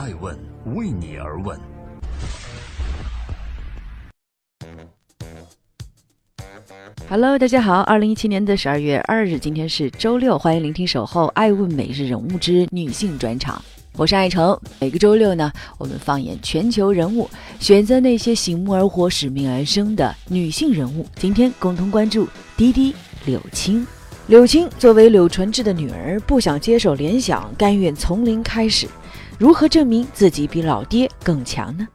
爱问为你而问。Hello，大家好，二零一七年的十二月二日，今天是周六，欢迎聆听守候爱问每日人物之女性专场，我是爱成。每个周六呢，我们放眼全球人物，选择那些醒目而活、使命而生的女性人物。今天共同关注滴滴柳青。柳青作为柳传志的女儿，不想接受联想，甘愿从零开始。如何证明自己比老爹更强呢？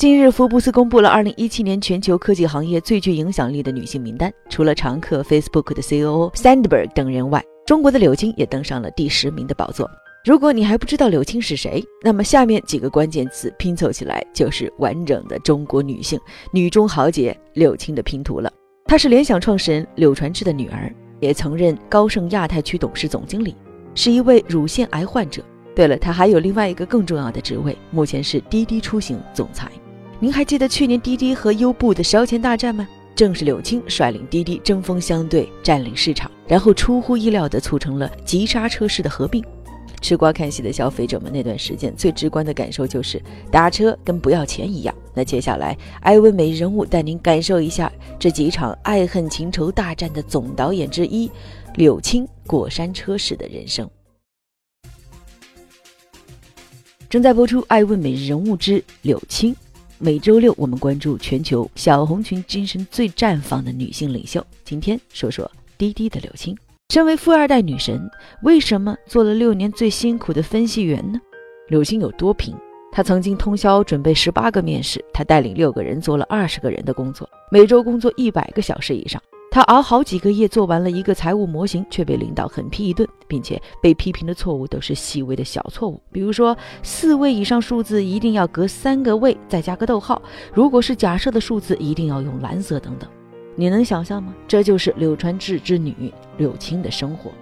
近日，福布斯公布了2017年全球科技行业最具影响力的女性名单，除了常客 Facebook 的 CEO Sandberg 等人外，中国的柳青也登上了第十名的宝座。如果你还不知道柳青是谁，那么下面几个关键词拼凑起来，就是完整的中国女性女中豪杰柳青的拼图了。她是联想创始人柳传志的女儿，也曾任高盛亚太区董事总经理，是一位乳腺癌患者。对了，他还有另外一个更重要的职位，目前是滴滴出行总裁。您还记得去年滴滴和优步的烧钱大战吗？正是柳青率领滴滴针锋相对，占领市场，然后出乎意料地促成了急刹车式的合并。吃瓜看戏的消费者们那段时间最直观的感受就是打车跟不要钱一样。那接下来，艾问美人物带您感受一下这几场爱恨情仇大战的总导演之一——柳青过山车式的人生。正在播出《爱问每日人物之柳青》，每周六我们关注全球小红裙精神最绽放的女性领袖。今天说说滴滴的柳青。身为富二代女神，为什么做了六年最辛苦的分析员呢？柳青有多拼？她曾经通宵准备十八个面试，她带领六个人做了二十个人的工作，每周工作一百个小时以上。他熬好几个夜做完了一个财务模型，却被领导狠批一顿，并且被批评的错误都是细微的小错误，比如说四位以上数字一定要隔三个位再加个逗号，如果是假设的数字一定要用蓝色等等。你能想象吗？这就是柳传志之女柳青的生活。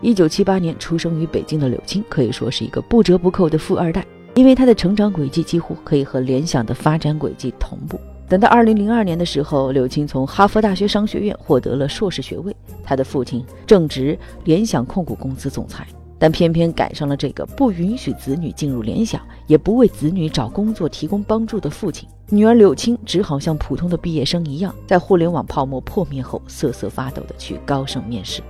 一九七八年出生于北京的柳青可以说是一个不折不扣的富二代，因为她的成长轨迹几乎可以和联想的发展轨迹同步。等到二零零二年的时候，柳青从哈佛大学商学院获得了硕士学位。她的父亲正值联想控股公司总裁。但偏偏赶上了这个不允许子女进入联想，也不为子女找工作提供帮助的父亲。女儿柳青只好像普通的毕业生一样，在互联网泡沫破灭后瑟瑟发抖地去高盛面试。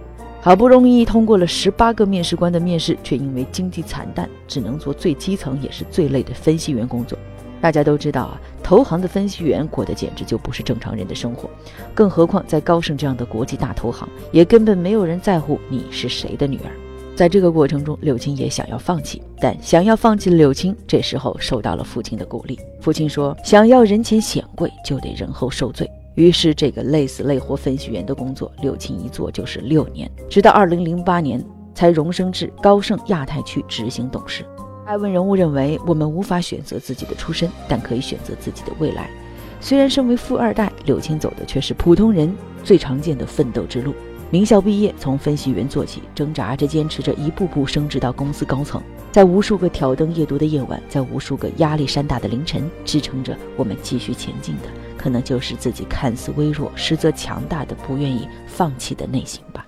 好不容易通过了十八个面试官的面试，却因为经济惨淡，只能做最基层也是最累的分析员工作。大家都知道啊，投行的分析员过得简直就不是正常人的生活，更何况在高盛这样的国际大投行，也根本没有人在乎你是谁的女儿。在这个过程中，柳青也想要放弃，但想要放弃的柳青这时候受到了父亲的鼓励。父亲说：“想要人前显贵，就得人后受罪。”于是，这个累死累活分析员的工作，柳青一做就是六年，直到二零零八年才荣升至高盛亚太区执行董事。艾问人物认为，我们无法选择自己的出身，但可以选择自己的未来。虽然身为富二代，柳青走的却是普通人最常见的奋斗之路。名校毕业，从分析员做起，挣扎着、坚持着，一步步升职到公司高层。在无数个挑灯夜读的夜晚，在无数个压力山大的凌晨，支撑着我们继续前进的，可能就是自己看似微弱，实则强大的、不愿意放弃的内心吧。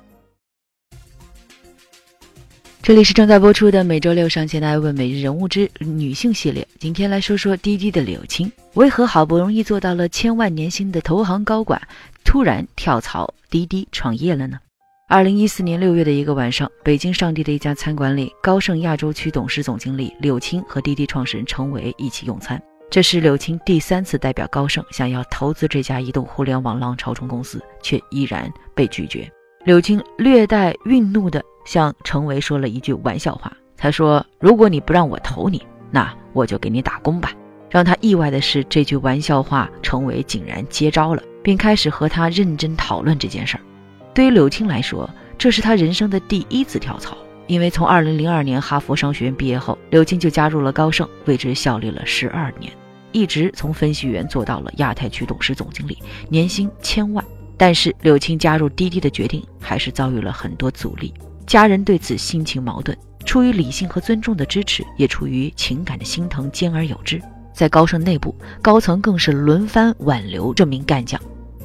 这里是正在播出的每周六上线的《爱问每日人物之女性系列》，今天来说说滴滴的柳青，为何好不容易做到了千万年薪的投行高管，突然跳槽滴滴创业了呢？二零一四年六月的一个晚上，北京上地的一家餐馆里，高盛亚洲区董事总经理柳青和滴滴创始人程维一起用餐。这是柳青第三次代表高盛想要投资这家移动互联网浪潮中公司，却依然被拒绝。柳青略带愠怒的。向程维说了一句玩笑话，他说：“如果你不让我投你，那我就给你打工吧。”让他意外的是，这句玩笑话，程维竟然接招了，并开始和他认真讨论这件事儿。对于柳青来说，这是他人生的第一次跳槽，因为从2002年哈佛商学院毕业后，柳青就加入了高盛，为之效力了十二年，一直从分析员做到了亚太区董事总经理，年薪千万。但是柳青加入滴滴的决定，还是遭遇了很多阻力。家人对此心情矛盾，出于理性和尊重的支持，也出于情感的心疼，兼而有之。在高盛内部，高层更是轮番挽留这名干将。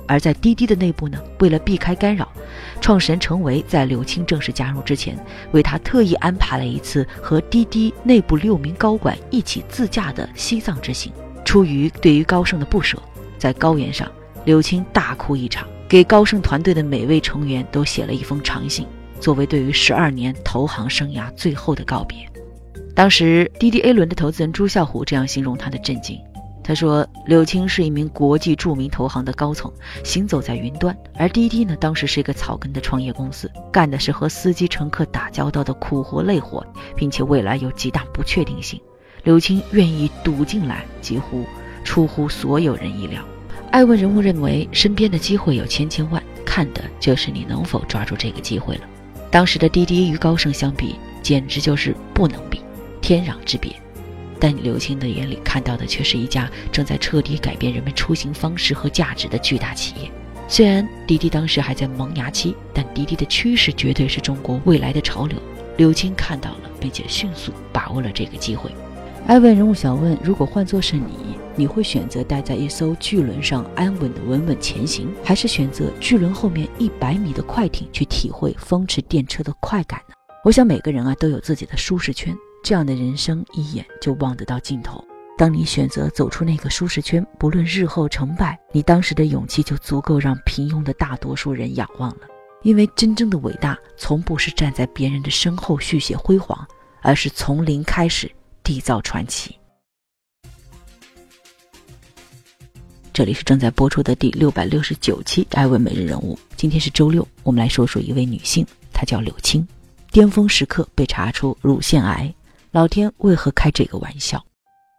而在滴滴的内部呢，为了避开干扰，创始人程维在柳青正式加入之前，为他特意安排了一次和滴滴内部六名高管一起自驾的西藏之行。出于对于高盛的不舍，在高原上，柳青大哭一场，给高盛团队的每位成员都写了一封长信，作为对于十二年投行生涯最后的告别。当时滴滴 A 轮的投资人朱啸虎这样形容他的震惊。他说：“柳青是一名国际著名投行的高层，行走在云端；而滴滴呢，当时是一个草根的创业公司，干的是和司机乘客打交道的苦活累活，并且未来有极大不确定性。柳青愿意赌进来，几乎出乎所有人意料。爱问人物认为，身边的机会有千千万，看的就是你能否抓住这个机会了。当时的滴滴与高盛相比，简直就是不能比，天壤之别。”但刘青的眼里看到的却是一家正在彻底改变人们出行方式和价值的巨大企业。虽然滴滴当时还在萌芽期，但滴滴的趋势绝对是中国未来的潮流。刘青看到了，并且迅速把握了这个机会。艾问人物想问：如果换作是你，你会选择待在一艘巨轮上安稳的稳稳前行，还是选择巨轮后面一百米的快艇去体会风驰电掣的快感呢？我想每个人啊都有自己的舒适圈。这样的人生一眼就望得到尽头。当你选择走出那个舒适圈，不论日后成败，你当时的勇气就足够让平庸的大多数人仰望了。因为真正的伟大，从不是站在别人的身后续写辉煌，而是从零开始缔造传奇。这里是正在播出的第六百六十九期《艾问每日人物》，今天是周六，我们来说说一位女性，她叫柳青，巅峰时刻被查出乳腺癌。老天为何开这个玩笑？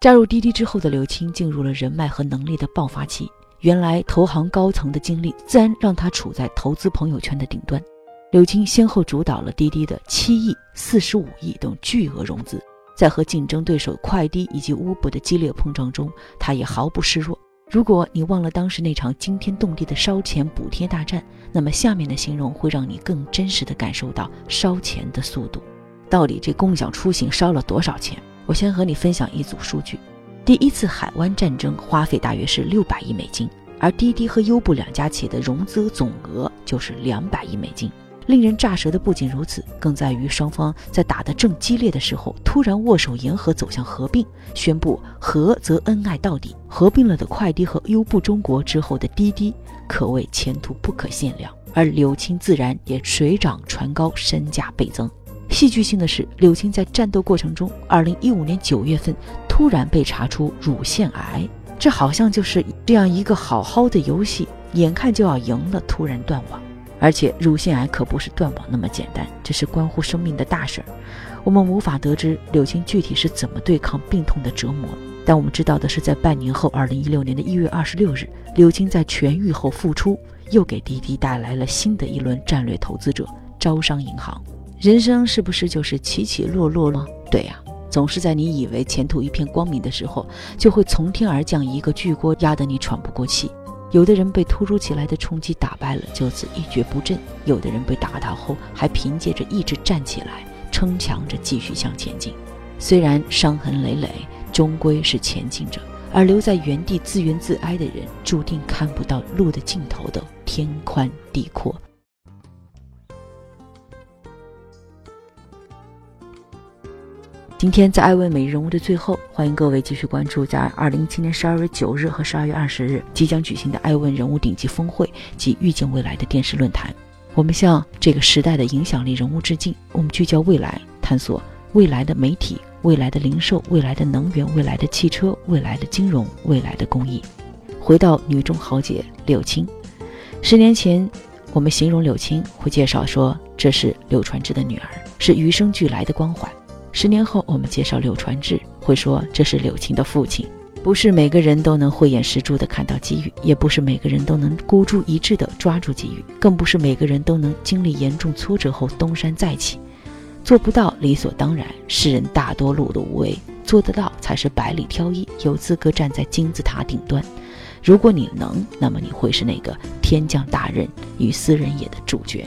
加入滴滴之后的柳青进入了人脉和能力的爆发期。原来投行高层的经历，自然让她处在投资朋友圈的顶端。柳青先后主导了滴滴的七亿、四十五亿等巨额融资，在和竞争对手快滴以及 Uber 的激烈碰撞中，他也毫不示弱。如果你忘了当时那场惊天动地的烧钱补贴大战，那么下面的形容会让你更真实的感受到烧钱的速度。到底这共享出行烧了多少钱？我先和你分享一组数据：第一次海湾战争花费大约是六百亿美金，而滴滴和优步两家企业的融资总额就是两百亿美金。令人咋舌的不仅如此，更在于双方在打得正激烈的时候，突然握手言和，走向合并，宣布合则恩爱到底。合并了的快滴和优步中国之后的滴滴，可谓前途不可限量，而柳青自然也水涨船高，身价倍增。戏剧性的是，柳青在战斗过程中，二零一五年九月份突然被查出乳腺癌，这好像就是这样一个好好的游戏，眼看就要赢了，突然断网。而且乳腺癌可不是断网那么简单，这是关乎生命的大事儿。我们无法得知柳青具体是怎么对抗病痛的折磨，但我们知道的是，在半年后，二零一六年的一月二十六日，柳青在痊愈后复出，又给滴滴带来了新的一轮战略投资者——招商银行。人生是不是就是起起落落吗？对呀，总是在你以为前途一片光明的时候，就会从天而降一个巨锅，压得你喘不过气。有的人被突如其来的冲击打败了，就此一蹶不振；有的人被打倒后，还凭借着意志站起来，撑强着继续向前进。虽然伤痕累累，终归是前进者；而留在原地自怨自哀的人，注定看不到路的尽头的天宽地阔。今天在爱问每日人物的最后，欢迎各位继续关注在二零一七年十二月九日和十二月二十日即将举行的爱问人物顶级峰会及预见未来的电视论坛。我们向这个时代的影响力人物致敬。我们聚焦未来，探索未来的媒体、未来的零售、未来的能源、未来的汽车、未来的金融、未来的公益。回到女中豪杰柳青，十年前我们形容柳青会介绍说这是柳传志的女儿，是与生俱来的光环。十年后，我们介绍柳传志，会说这是柳青的父亲。不是每个人都能慧眼识珠地看到机遇，也不是每个人都能孤注一掷地抓住机遇，更不是每个人都能经历严重挫折后东山再起。做不到理所当然，世人大多碌碌无为；做得到才是百里挑一，有资格站在金字塔顶端。如果你能，那么你会是那个天降大任与斯人也的主角。